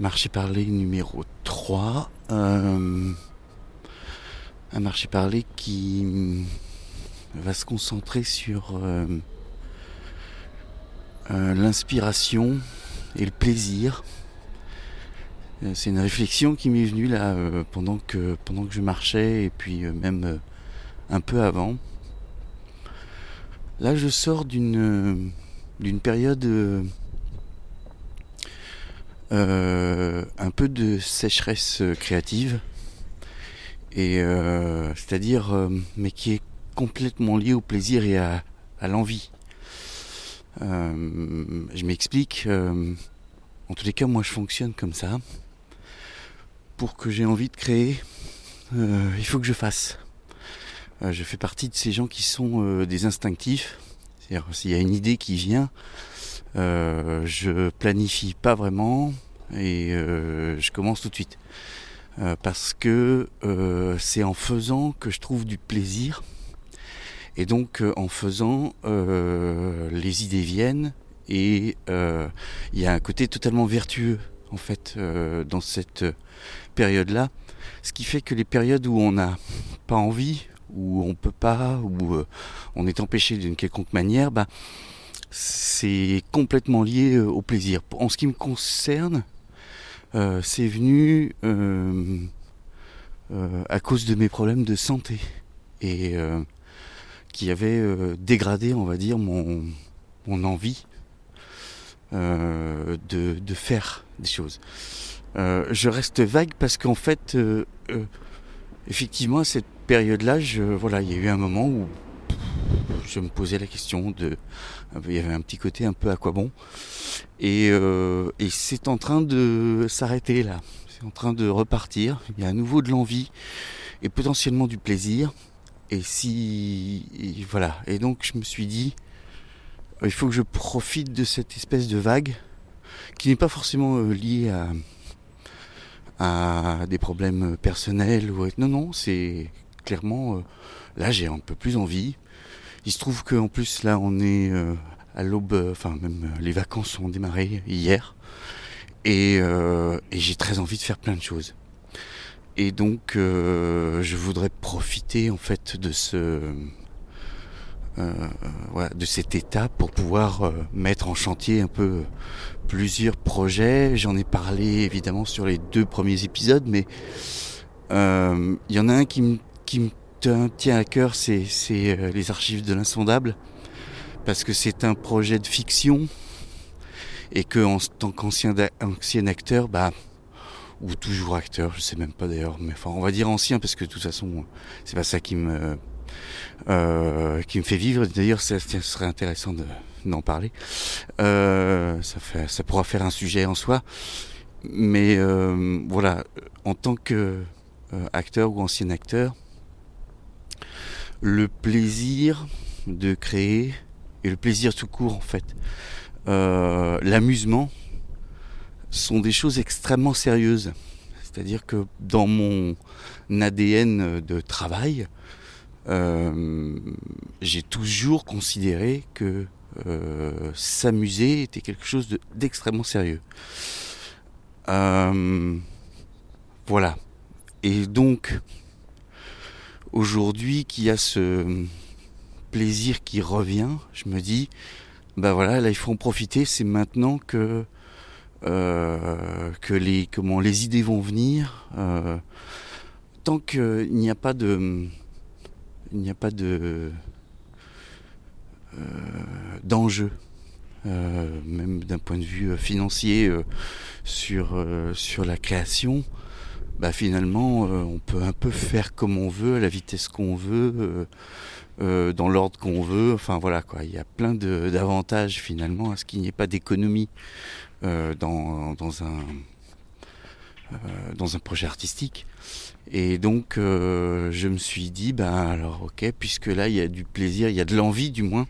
marché parlé numéro 3. un marché parlé qui va se concentrer sur l'inspiration et le plaisir. C'est une réflexion qui m'est venue là pendant que pendant que je marchais et puis même un peu avant. Là, je sors d'une période euh, un peu de sécheresse créative et euh, c'est-à-dire euh, mais qui est complètement lié au plaisir et à, l'envie. je m'explique. en tous les cas, moi, je fonctionne comme ça. Pour que j'ai envie de créer, il faut que je fasse. je fais partie de ces gens qui sont des instinctifs. C'est-à-dire s'il y a une idée qui vient, euh, je planifie pas vraiment et euh, je commence tout de suite. Euh, parce que euh, c'est en faisant que je trouve du plaisir. Et donc en faisant, les idées viennent et il y a un côté totalement vertueux en fait dans cette période-là. Ce qui fait que les périodes où on n'a pas envie, où on peut pas, où on est empêché d'une quelconque manière, bah, c'est complètement lié euh, au plaisir. En ce qui me concerne, euh, c'est venu euh, à cause de mes problèmes de santé et qui avaient dégradé, on va dire, mon, envie de, de, faire des choses. je reste vague parce qu'en fait, effectivement, à cette période-là, voilà, il y a eu un moment où je me posais la question de. Il y avait un petit côté un peu à quoi bon. Et, euh, et c'est en train de s'arrêter là. C'est en train de repartir. Il y a à nouveau de l'envie et potentiellement du plaisir. Et si. voilà. Et donc je me suis dit. Il faut que je profite de cette espèce de vague qui n'est pas forcément euh, liée à, à des problèmes personnels ou non non c'est clairement euh, là j'ai un peu plus envie il se trouve qu'en plus là on est euh, à l'aube, euh, enfin même euh, les vacances ont démarré hier et, j'ai très envie de faire plein de choses. Et donc je voudrais profiter en fait de ce de cet état pour pouvoir mettre en chantier un peu plusieurs projets. J'en ai parlé évidemment sur les deux premiers épisodes, mais il y en a un qui me tient à cœur, c'est euh, les archives de l'insondable, parce que c'est un projet de fiction, et que en tant qu'ancien ancien acteur, bah, ou toujours acteur, je sais même pas d'ailleurs, mais enfin on va dire ancien parce que de toute façon c'est pas ça qui me euh, fait vivre. D'ailleurs, ça, serait intéressant d'en parler. Euh, ça, ça pourra faire un sujet en soi. Mais voilà, en tant que acteur ou ancien acteur, le plaisir de créer et le plaisir tout court en fait, euh, l'amusement sont des choses extrêmement sérieuses. C'est-à-dire que dans mon ADN de travail, euh, j'ai toujours considéré que euh, s'amuser était quelque chose d'extrêmement sérieux. voilà. Et donc, aujourd'hui qui a ce plaisir qui revient, je me dis, ben voilà, là il faut en profiter, c'est maintenant que euh, que les comment les idées vont venir. Euh, tant qu'il n'y a pas de n'y a pas de euh, d'enjeu, même d'un point de vue financier sur sur la création bah finalement euh, on peut un peu faire comme on veut, à la vitesse qu'on veut, euh, euh, dans l'ordre qu'on veut. Enfin voilà quoi, il y a plein d'avantages finalement à ce qu'il n'y ait pas d'économie dans, dans, un dans un projet artistique. Et donc je me suis dit ben alors ok puisque là il y a du plaisir, il y a de l'envie du moins.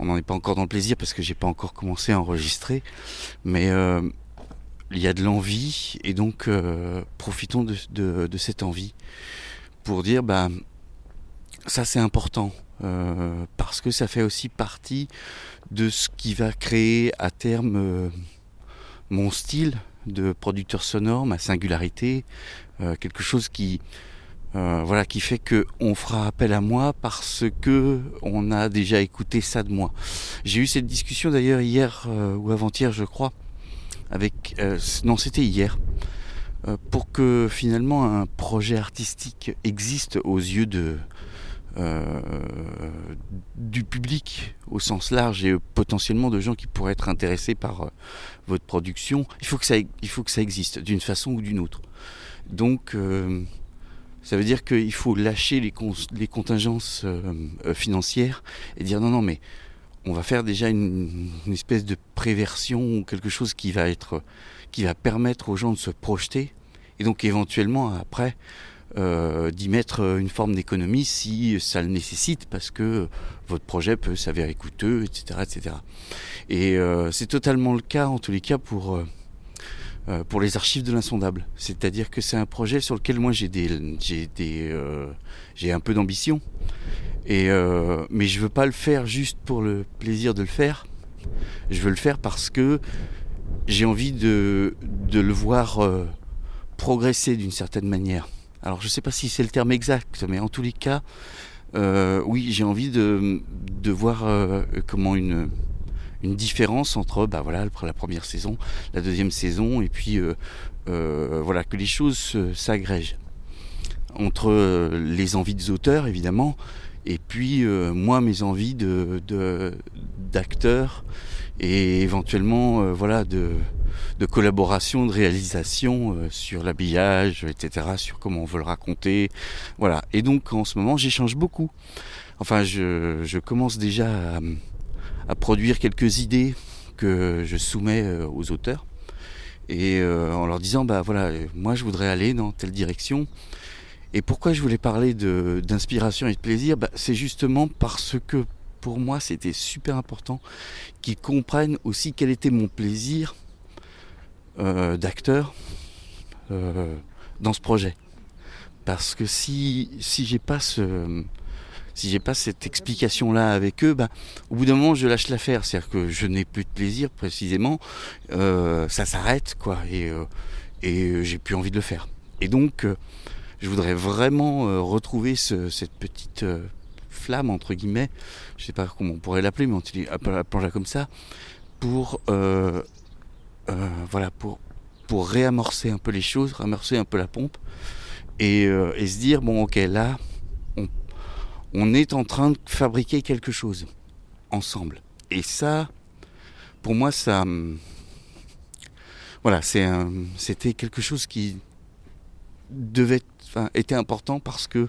On n'en est pas encore dans le plaisir parce que j'ai pas encore commencé à enregistrer, mais il y a de l'envie et donc euh, profitons de, cette envie pour dire bah ça c'est important euh, parce que ça fait aussi partie de ce qui va créer à terme euh, mon style de producteur sonore, ma singularité, quelque chose qui voilà qui fait que on fera appel à moi parce que on a déjà écouté ça de moi. J'ai eu cette discussion d'ailleurs hier ou avant-hier je crois avec non c'était hier pour que finalement un projet artistique existe aux yeux euh, du public au sens large et potentiellement de gens qui pourraient être intéressés par euh, votre production, il faut que ça, il faut que ça existe d'une façon ou d'une autre. Donc euh, ça veut dire qu'il faut lâcher les, les contingences financières et dire non, non, mais on va faire déjà une, espèce de préversion quelque chose qui va être, qui va permettre aux gens de se projeter et donc éventuellement après euh, d'y mettre une forme d'économie si ça le nécessite parce que votre projet peut s'avérer coûteux, etc. etc. Et euh, c'est totalement le cas en tous les cas pour, euh, pour les archives de l'insondable. C'est-à-dire que c'est un projet sur lequel moi j'ai des, j'ai des, j'ai un peu d'ambition. Et mais je veux pas le faire juste pour le plaisir de le faire. Je veux le faire parce que j'ai envie de, de le voir progresser d'une certaine manière. Alors je ne sais pas si c'est le terme exact, mais en tous les cas, euh, oui, j'ai envie de, de voir euh, comment une, une différence entre bah, voilà, la première saison, la deuxième saison, et puis euh, voilà, que les choses s'agrègent. Entre les envies des auteurs, évidemment, et puis moi, mes envies de, d'acteurs, et éventuellement, voilà, de, de collaboration, de réalisation euh, sur l'habillage, etc., sur comment on veut le raconter. Voilà. Et donc en ce moment, j'échange beaucoup. Enfin, je, commence déjà à, produire quelques idées que je soumets euh, aux auteurs. Et euh, en leur disant bah voilà moi je voudrais aller dans telle direction. Et pourquoi je voulais parler d'inspiration et de plaisir? Bah, c'est justement parce que pour moi c'était super important qu'ils comprennent aussi quel était mon plaisir euh, d'acteurs euh, dans ce projet. Parce que si, si j'ai pas ce, si j'ai pas cette explication là avec eux, ben, au bout d'un moment je lâche l'affaire, c'est-à-dire que je n'ai plus de plaisir précisément, euh, ça s'arrête quoi, et, et j'ai plus envie de le faire. Et donc je voudrais vraiment retrouver cette petite flamme entre guillemets, je sais pas comment on pourrait l'appeler, mais on appelle comme ça, pour euh, voilà, pour, pour réamorcer un peu les choses, réamorcer un peu la pompe et, euh, se dire bon ok là on, est en train de fabriquer quelque chose ensemble. Et ça, pour moi, ça, voilà, c'était quelque chose qui devait, enfin, était important parce que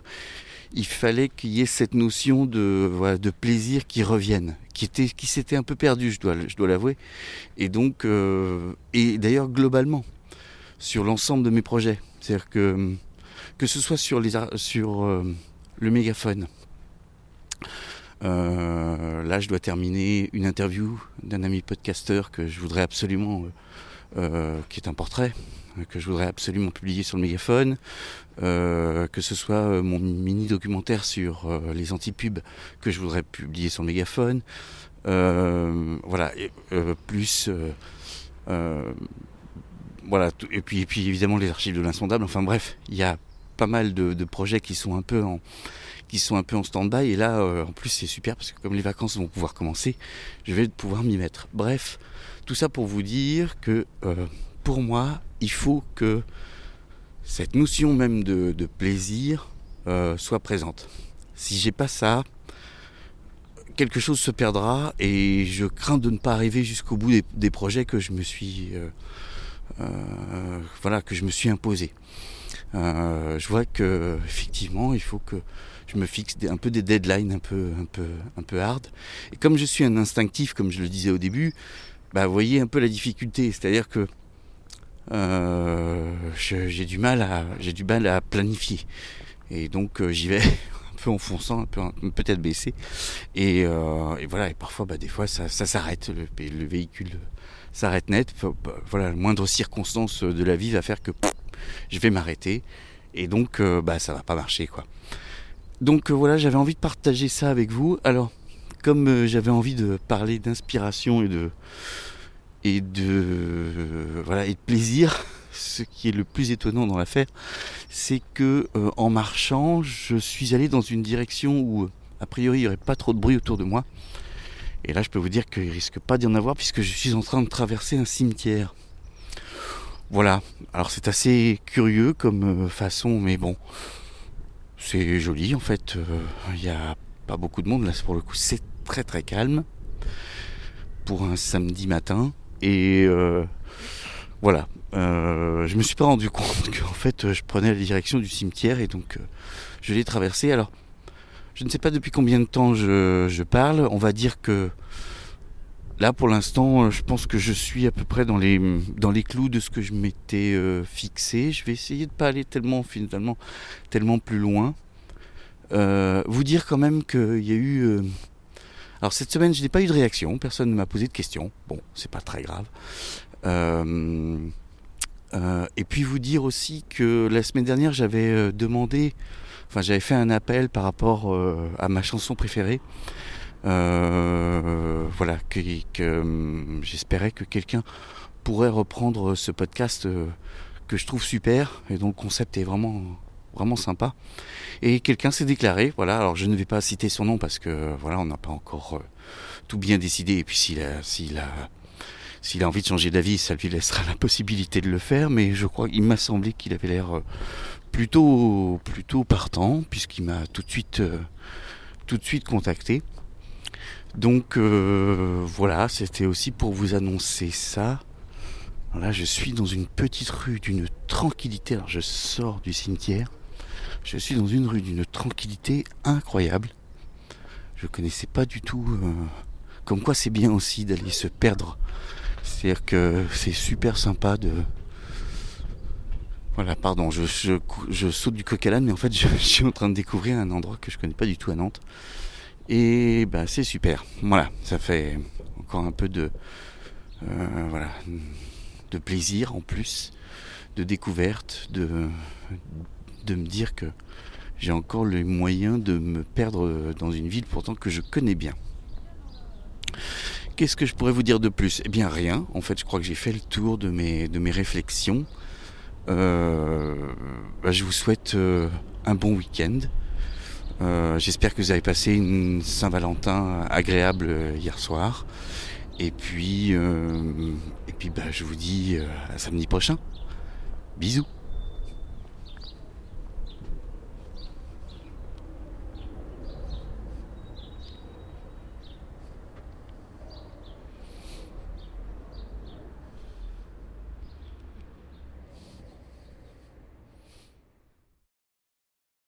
il fallait qu'il y ait cette notion de, de plaisir qui revienne, qui, était, qui s'était un peu perdu, je dois, je dois l'avouer. Et donc, euh, et d'ailleurs globalement, sur l'ensemble de mes projets. C'est-à-dire que, que ce soit sur, les, sur euh, le mégaphone, euh, là je dois terminer une interview d'un ami podcasteur que je voudrais absolument, qui est un portrait, que je voudrais absolument publier sur le mégaphone, euh, que ce soit euh, mon mini documentaire sur euh, les antipubs que je voudrais publier sur le mégaphone, voilà, et, plus voilà, et puis, et puis évidemment les archives de l'insondable. Enfin bref, il y a pas mal de, projets qui sont un peu en qui sont un peu en stand-by et là en plus c'est super parce que comme les vacances vont pouvoir commencer, je vais pouvoir m'y mettre. Bref, tout ça pour vous dire que pour moi, il faut que cette notion même de, plaisir euh, soit présente. Si j'ai pas ça, quelque chose se perdra et je crains de ne pas arriver jusqu'au bout des, projets que je me suis euh, euh, voilà que je me suis imposé. je vois que effectivement il faut que je me fixe un peu des deadlines un peu un peu un peu hard. Et comme je suis un instinctif, comme je le disais au début, bah vous voyez un peu la difficulté, c'est-à-dire que euh, j'ai du mal à du mal à planifier. Et donc euh, j'y vais un peu en fonçant, un peu peut-être baissé. Et, euh, et, voilà. Et parfois bah, des fois ça, s'arrête. Le, le, véhicule s'arrête net. Voilà la moindre circonstance de la vie va faire que je vais m'arrêter. Et donc bah ça va pas marcher quoi donc voilà j'avais envie de partager ça avec vous alors comme j'avais envie de parler d'inspiration et de et de voilà et de plaisir. Ce qui est le plus étonnant dans l'affaire, c'est que euh, en marchant, je suis allé dans une direction où a priori il n'y aurait pas trop de bruit autour de moi. Et là, je peux vous dire qu'il risque pas d'y en avoir puisque je suis en train de traverser un cimetière. Voilà. Alors c'est assez curieux comme euh, façon, mais bon, c'est joli en fait. Euh, il n'y a pas beaucoup de monde là. Pour le coup, c'est très très calme pour un samedi matin. Et euh, voilà. je me suis pas rendu compte qu'en fait je prenais la direction du cimetière et donc je l'ai traversé. Alors je ne sais pas depuis combien de temps je, parle. On va dire que là, pour l'instant, je pense que je suis à peu près dans les, dans les clous de ce que je m'étais euh, fixé. Je vais essayer de ne pas aller tellement, finalement, tellement plus loin. Euh, vous dire quand même qu'il y a eu. Euh, alors cette semaine, je n'ai pas eu de réaction. Personne ne m'a posé de questions. Bon, c'est pas très grave. et puis vous dire aussi que la semaine dernière, j'avais demandé Enfin, j'avais fait un appel par rapport euh, à ma chanson préférée. Euh, voilà, que, hum, j'espérais que quelqu'un pourrait reprendre ce podcast euh, que je trouve super et dont le concept est vraiment vraiment sympa. Et quelqu'un s'est déclaré, voilà, alors je ne vais pas citer son nom parce que voilà, on n'a pas encore tout bien décidé et puis s'il a s'il a s'il a envie de changer d'avis, ça lui laissera la possibilité de le faire, mais je crois qu'il m'a semblé qu'il avait l'air plutôt, plutôt partant, puisqu'il m'a tout de suite, euh, tout de suite contacté. Donc euh, voilà, c'était aussi pour vous annoncer ça. Là, je suis dans une petite rue d'une tranquillité. Alors, je sors du cimetière. Je suis dans une rue d'une tranquillité incroyable. Je connaissais pas du tout. Euh, comme quoi, c'est bien aussi d'aller se perdre. C'est-à-dire que c'est super sympa de, voilà, pardon, je, saute du coq à mais en fait, je, suis en train de découvrir un endroit que je connais pas du tout à Nantes. Et bah, c'est super. Voilà, ça fait encore un peu de, euh, plaisir en plus, de découverte, de, me dire que j'ai encore les moyens de me perdre dans une ville pourtant que je connais bien. Qu'est-ce que je pourrais vous dire de plus? Eh bien rien. En fait, je crois que j'ai fait le tour de mes, de mes réflexions. Euh, bah, je vous souhaite euh, un bon week-end. Euh, j'espère que vous avez passé une Saint-Valentin agréable hier soir. Et puis, et puis bah, je vous dis à samedi prochain. Bisous.